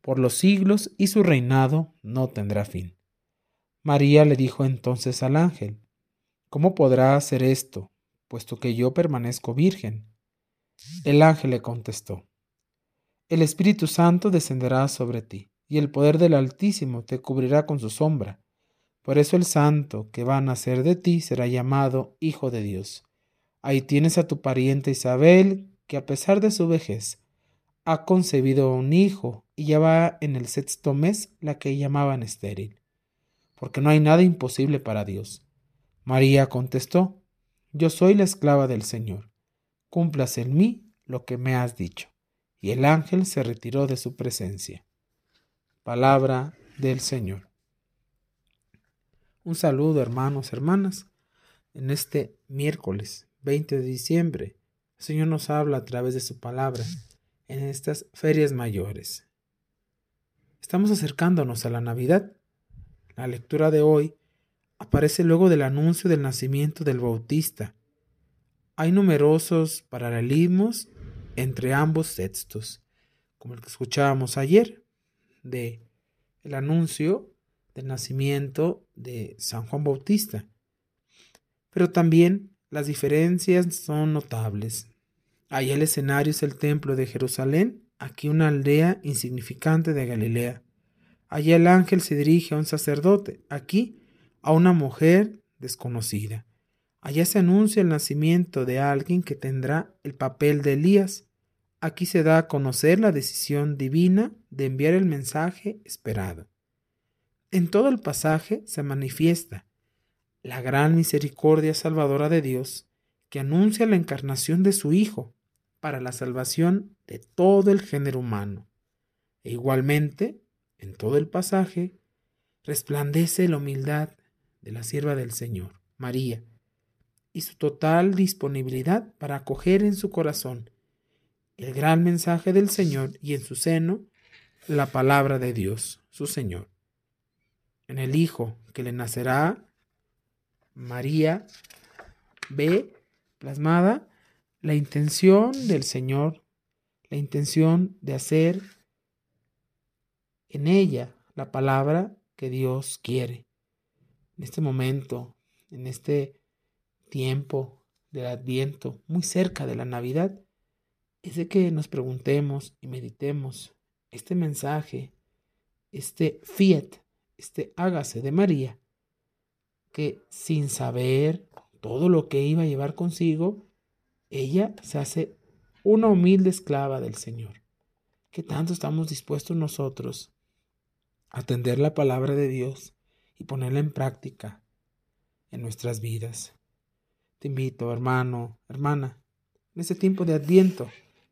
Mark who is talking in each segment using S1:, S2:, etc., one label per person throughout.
S1: por los siglos y su reinado no tendrá fin. María le dijo entonces al ángel, ¿Cómo podrá hacer esto, puesto que yo permanezco virgen? El ángel le contestó, El Espíritu Santo descenderá sobre ti, y el poder del Altísimo te cubrirá con su sombra. Por eso el santo que va a nacer de ti será llamado Hijo de Dios. Ahí tienes a tu pariente Isabel, que a pesar de su vejez, ha concebido un hijo y ya va en el sexto mes la que llamaban estéril, porque no hay nada imposible para Dios. María contestó, Yo soy la esclava del Señor, cúmplase en mí lo que me has dicho. Y el ángel se retiró de su presencia. Palabra del Señor. Un saludo hermanos, hermanas. En este miércoles 20 de diciembre, el Señor nos habla a través de su palabra en estas ferias mayores. Estamos acercándonos a la Navidad. La lectura de hoy aparece luego del anuncio del nacimiento del Bautista. Hay numerosos paralelismos entre ambos textos, como el que escuchábamos ayer, de el anuncio del nacimiento de San Juan Bautista. Pero también las diferencias son notables. Allá el escenario es el templo de Jerusalén, aquí una aldea insignificante de Galilea. Allá el ángel se dirige a un sacerdote, aquí a una mujer desconocida. Allá se anuncia el nacimiento de alguien que tendrá el papel de Elías. Aquí se da a conocer la decisión divina de enviar el mensaje esperado. En todo el pasaje se manifiesta la gran misericordia salvadora de Dios, que anuncia la encarnación de su Hijo, para la salvación de todo el género humano. E igualmente, en todo el pasaje, resplandece la humildad de la sierva del Señor, María, y su total disponibilidad para acoger en su corazón el gran mensaje del Señor y en su seno la palabra de Dios, su Señor. En el Hijo que le nacerá, María ve plasmada la intención del Señor, la intención de hacer en ella la palabra que Dios quiere. En este momento, en este tiempo del adviento, muy cerca de la Navidad, es de que nos preguntemos y meditemos este mensaje, este fiat, este hágase de María, que sin saber todo lo que iba a llevar consigo, ella se hace una humilde esclava del Señor. ¿Qué tanto estamos dispuestos nosotros a atender la palabra de Dios y ponerla en práctica en nuestras vidas? Te invito, hermano, hermana, en este tiempo de adviento,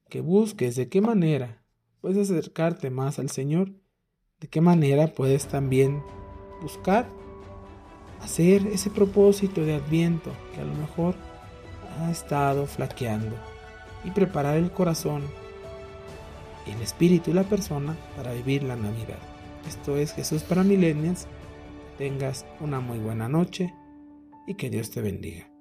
S1: que busques de qué manera puedes acercarte más al Señor, de qué manera puedes también buscar hacer ese propósito de adviento que a lo mejor ha estado flaqueando y preparar el corazón, el espíritu y la persona para vivir la Navidad. Esto es Jesús para Milenias. Tengas una muy buena noche y que Dios te bendiga.